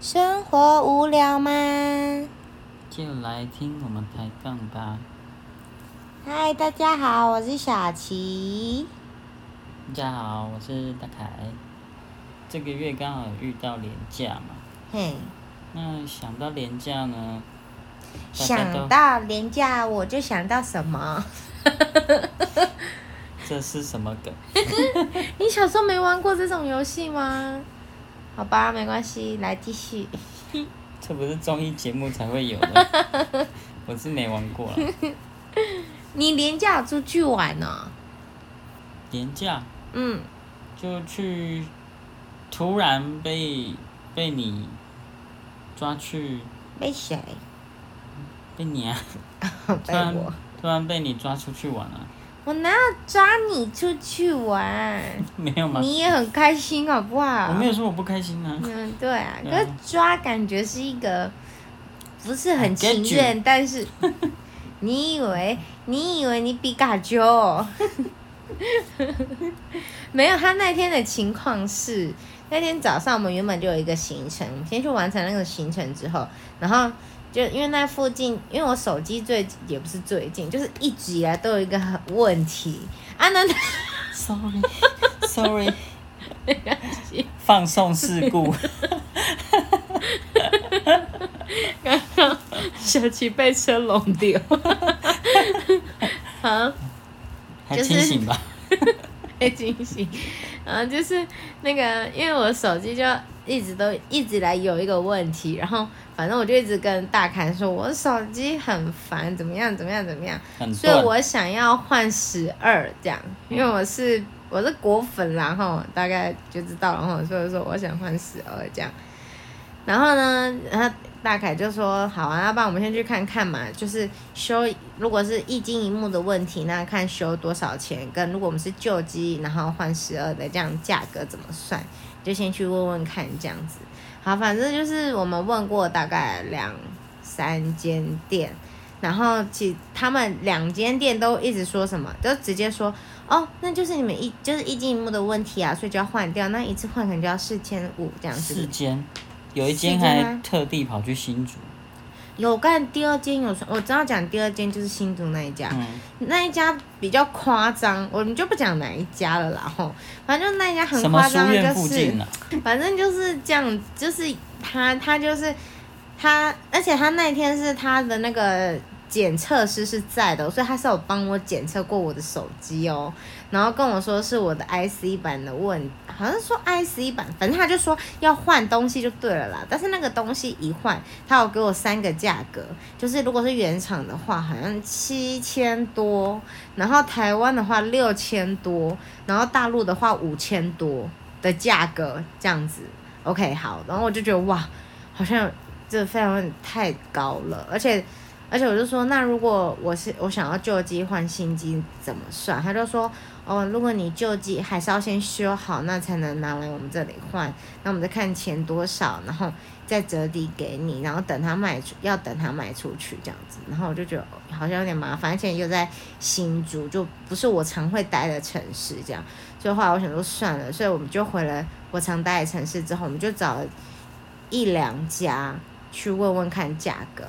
生活无聊吗？就来听我们抬杠吧。嗨，大家好，我是小琪。大家好，我是大凯。这个月刚好遇到廉价嘛，嘿，那想到廉价呢，想到廉价我就想到什么？这是什么梗？你小时候没玩过这种游戏吗？好吧，没关系，来继续。这不是综艺节目才会有的，我是没玩过啦。你廉价出去玩呢、廉价嗯，就去，突然被被你抓去，被谁？被你啊，突被然我。突然被你抓出去玩了、我哪有抓你出去玩？没有吗？你也很开心好不好？我没有说我不开心啊。嗯，对啊，可是抓感觉是一个不是很情愿，但是 你以为你以为你比卡丘哦？没有，他那天的情况是那天早上我们原本就有一个行程，我们先去完成那个行程之后，然后就因为那附近，因为我手机最也不是最近，就是一直以来都有一个很问题。啊，那 Sorry，Sorry，放送事故，刚刚小琪被车弄掉，好。还就是清醒吧？被惊醒，然后就是那个，因为我手机就一直都一直来有一个问题，然后反正我就一直跟大凯说，我手机很烦，怎么样怎么样怎么样，所以我想要换十二这样，因为我是我是果粉，然后大概就知道，然后所以说我想换十二这样，然后呢，然后大凯就说好啊，那不然我们先去看看嘛，就是修如果是一金一幕的问题，那看修多少钱，跟如果我们是旧机，然后换十二的这样价格怎么算，就先去问问看这样子。好，反正就是我们问过大概两三间店，然后其他们两间店都一直说什么，都直接说哦，那就是你们一就是一金一幕的问题啊，所以就要换掉，那一次换可能就要四千五这样子。四间，有一间还特地跑去新竹。有干第二间有说，我知道讲第二间就是新竹那一家，嗯，那一家比较夸张，我们就不讲哪一家了啦吼，反正就那一家很夸张的就是，啊？反正就是这样，就是他他就是他，而且他那天是他的那个检测师是在的，所以他是有帮我检测过我的手机哦，然后跟我说是我的 IC 版的问，好像说 IC 版，反正他就说要换东西就对了啦。但是那个东西一换，他有给我三个价格，就是如果是原厂的话，好像七千多，然后台湾的话六千多，然后大陆的话五千多的价格这样子。OK，好，然后我就觉得哇，好像这个费用有点太高了，而且而且我就说，那如果我是我想要旧机换新机怎么算？他就说，哦，如果你旧机还是要先修好，那才能拿来我们这里换。那我们再看钱多少，然后再折抵给你，然后等他卖出，要等他卖出去这样子。然后我就觉得好像有点麻烦，而且又在新竹，就不是我常会待的城市这样。所以后来我想说算了，所以我们就回了我常待的城市之后，我们就找了一两家去问问看价格。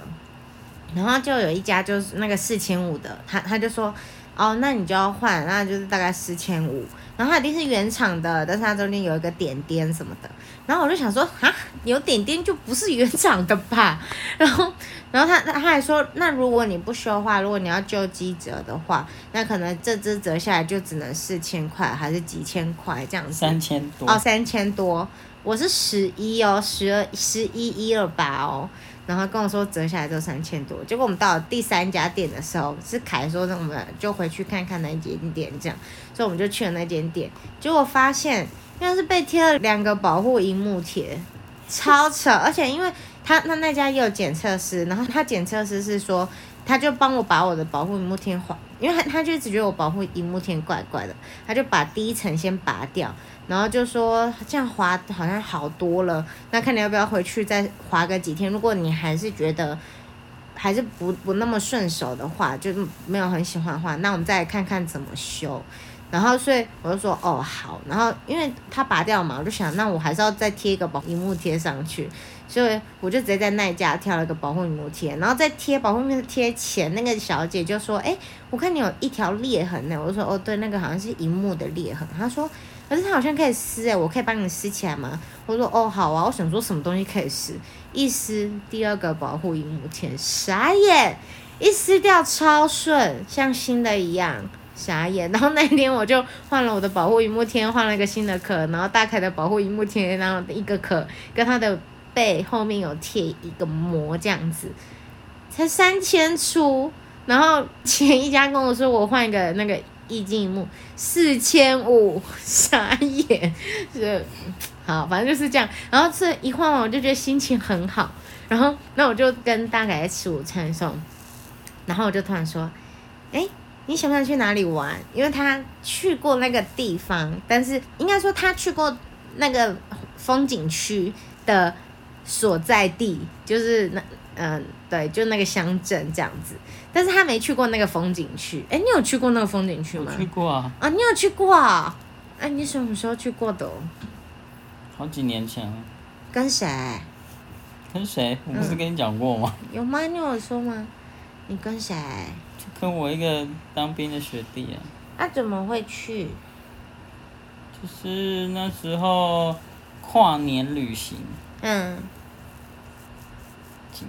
然后就有一家就是那个四千五的，他他就说，哦，那你就要换，那就是大概四千五。然后它一定是原厂的，但是它中间有一个点点什么的。然后我就想说，啊，有点点就不是原厂的吧？然后，然后他他他还说，那如果你不修的话，如果你要救机折的话，那可能这只折下来就只能四千块，还是几千块这样子。三千多。哦，三千多，我是十一哦，十二十一一二八哦，然后跟我说折下来就三千多，结果我们到了第三家店的时候，是凯说那我们就回去看看那间店这样，所以我们就去了那间店，结果发现那是被贴了两个保护荧幕贴，超扯，而且因为他那那家也有检测师，然后他检测师是说，他就帮我把我的保护荧幕贴划，因为他他就一直觉得我保护荧幕贴怪怪的，他就把第一层先拔掉，然后就说这样滑好像好多了，那看你要不要回去再滑个几天。如果你还是觉得还是不不那么顺手的话，就没有很喜欢的话，那我们再看看怎么修。然后所以我就说哦好，然后因为他拔掉嘛，我就想那我还是要再贴一个保荧幕贴上去，所以我就直接在那一家挑了个保护荧幕贴，然后在贴保护膜贴前，那个小姐就说，哎，我看你有一条裂痕呢，我就说哦对，那个好像是荧幕的裂痕，她说，可是它好像可以撕哎，我可以帮你撕起来吗？我说哦好啊，我想说什么东西可以撕，一撕第二个保护荧幕贴，傻眼，一撕掉超顺，像新的一样。傻眼，然后那天我就换了我的保护荧幕贴，换了一个新的壳，然后大凯的保护荧幕贴，然后一个壳跟他的背后面有贴一个膜，这样子才三千出，然后前一家跟我说我换一个那个液晶荧幕四千五，傻眼，是好，反正就是这样，然后这一换完我就觉得心情很好，然后那我就跟大凯在吃午餐的时候，然后我就突然说，哎。你想不想去哪里玩？因为他去过那个地方，但是应该说他去过那个风景区的所在地，就是那嗯，对，就那个乡镇这样子。但是他没去过那个风景区。哎，你有去过那个风景区吗？去过啊。啊，你有去过啊？哎，你什么时候去过的？好几年前了。跟谁？跟谁？我不是跟你讲过吗？有吗？你有说吗？你跟谁？就跟我一个当兵的学弟啊。他怎么会去？就是那时候跨年旅行。嗯。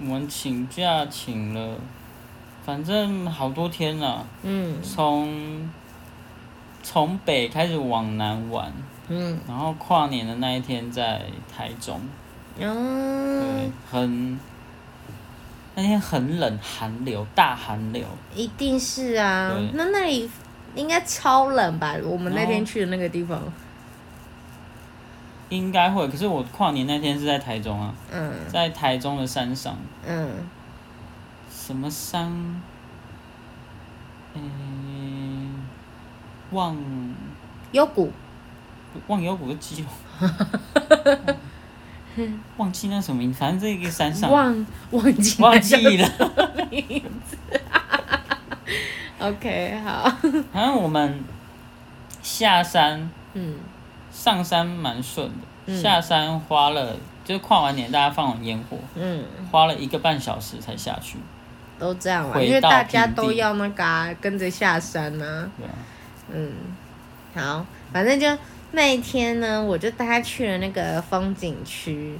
我们请假请了，反正好多天了。嗯。从从北开始往南玩。嗯。然后跨年的那一天在台中。哦。对，很。那天很冷，寒流，大寒流。一定是啊，那那里应该超冷吧？我们那天去的那个地方，应该会。可是我跨年那天是在台中啊，嗯，在台中的山上，嗯，什么山？嗯，望幽谷，望幽谷的基隆。忘记那什么名，反正这个山上忘忘记忘记了名字。OK，好。反正我们下山，嗯，上山蛮顺的。下山花了，就是跨完年大家放完烟火，嗯，花了一个半小时才下去。都这样玩，因为大家都要那个跟着下山呢。对啊。嗯，好，反正就。那一天呢，我就带他去了那个风景区，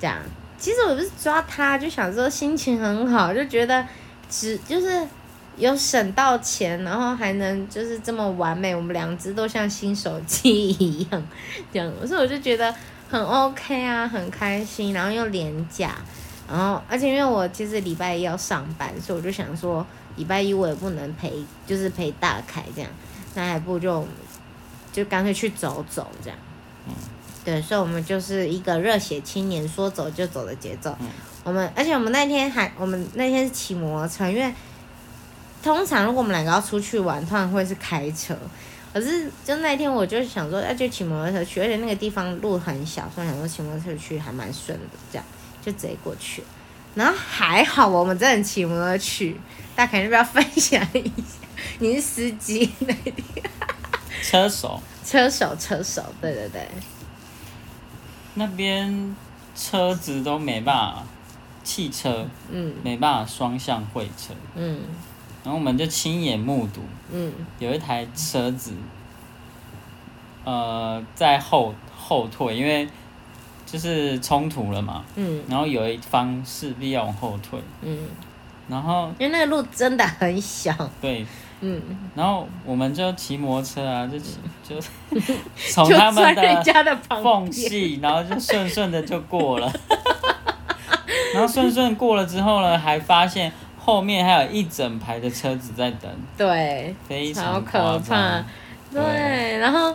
这样。其实我不是抓他，就想说心情很好，就觉得只就是有省到钱，然后还能就是这么完美，我们两只都像新手机一样，这样。所以我就觉得很 OK 啊，很开心，然后又廉价，然后而且因为我其实礼拜一要上班，所以我就想说礼拜一我也不能陪，就是陪大凯这样，那还不就。就干脆去走走这样，嗯，对，所以我们就是一个热血青年，说走就走的节奏。嗯，我们而且我们那天还，我们那天是骑摩托车，因为通常如果我们两个要出去玩，通常会是开车。可是就那天我就想说，那就骑摩托车去，而且那个地方路很小，所以想说骑摩托车去还蛮顺的，这样就直接过去。然后还好我们真的骑摩托去，大家肯定要分享一下，你是司机那天。车手，车手，车手，对对对。那边车子都没办法，汽车，嗯，没办法双向会车，嗯。然后我们就亲眼目睹，嗯，有一台车子，呃，在后后退，因为就是冲突了嘛，嗯。然后有一方势必要往后退，嗯。然后因为那个路真的很小，对。嗯，然后我们就骑摩托车啊，就骑就 从他们的缝隙，然后就顺顺的就过了。然后顺顺过了之后呢，还发现后面还有一整排的车子在等。对，非常可怕。对，然后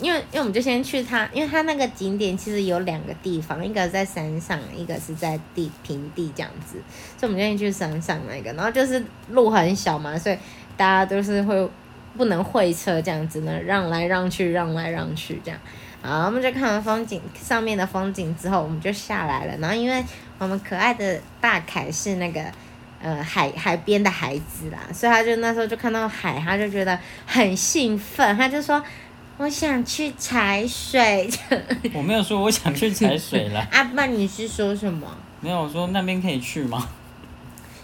因为因为我们就先去他，因为他那个景点其实有两个地方，一个在山上，一个是在地平地这样子，所以我们就先去山上那个，然后就是路很小嘛，所以。大家都是会不能会车这样子呢，让来让去，让来让去这样。好，我们就看完风景上面的风景之后，我们就下来了。然后因为我们可爱的大凯是那个呃海海边的孩子啦，所以他就那时候就看到海，他就觉得很兴奋，他就说我想去踩水。我没有说我想去踩水了。阿 爸，你是说什么？没有，我说那边可以去吗？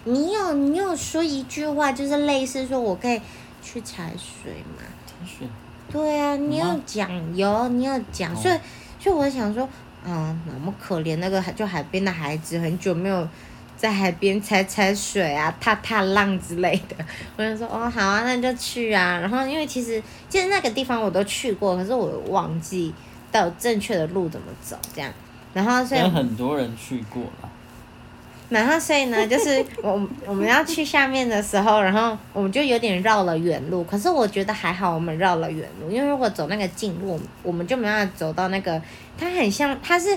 你有你有说一句话，就是类似说我可以去踩水吗？踩水。对啊，你有讲有，你有讲，所以所以我想说，嗯，那么可怜那个就海边的孩子，很久没有在海边踩踩水啊，踏踏浪之类的。我就说，哦，好啊，那就去啊。然后因为其实其实那个地方我都去过，可是我忘记到正确的路怎么走这样。然后所以很多人去过了。然后，所以呢，就是我我们要去下面的时候，然后我们就有点绕了远路。可是我觉得还好，我们绕了远路，因为如果走那个近路，我们就没办法走到那个。它很像，它是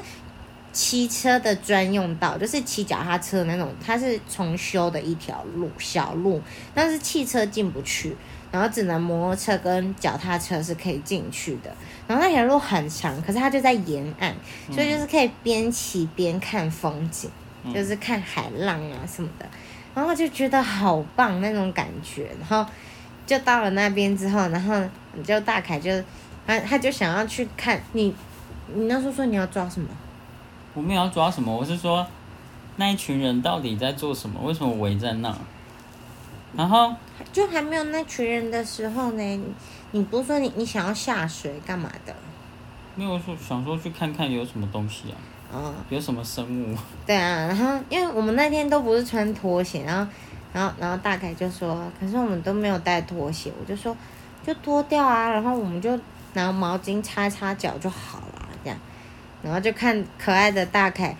骑车的专用道，就是骑脚踏车那种，它是重修的一条路小路，但是汽车进不去，然后只能摩托车跟脚踏车是可以进去的。然后那条路很长，可是它就在沿岸，所以就是可以边骑边看风景。就是看海浪啊什么的，然后就觉得好棒那种感觉，然后就到了那边之后，然后就大凯就他他就想要去看你，你那时候说你要抓什么？我没有要抓什么，我是说那一群人到底在做什么？为什么围在那？然后就还没有那群人的时候呢，你不是说你你想要下水干嘛的？没有说想说去看看有什么东西啊。哦，有什么生物？对啊，然后因为我们那天都不是穿拖鞋，然后，然后，然后大概就说，可是我们都没有带拖鞋，我就说，就脱掉啊，然后我们就拿毛巾擦擦脚就好了，然后就看可爱的大凯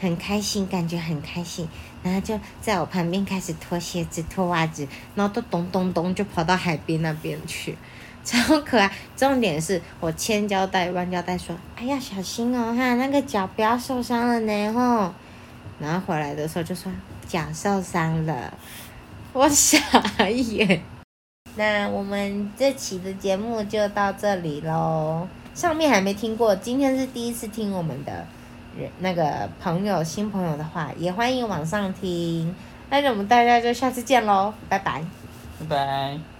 很开心，感觉很开心，然后就在我旁边开始脱鞋子、脱袜子，然后都咚咚咚就跑到海边那边去。超可爱，重点是我牵胶带、弯胶带，说：“哎呀，小心哦，哈，那个脚不要受伤了呢，吼。”然后回来的时候就说脚受伤了，我傻眼。那我们这期的节目就到这里喽。上面还没听过，今天是第一次听我们的那个朋友新朋友的话，也欢迎往上听。那我们大家就下次见喽，拜拜，拜拜。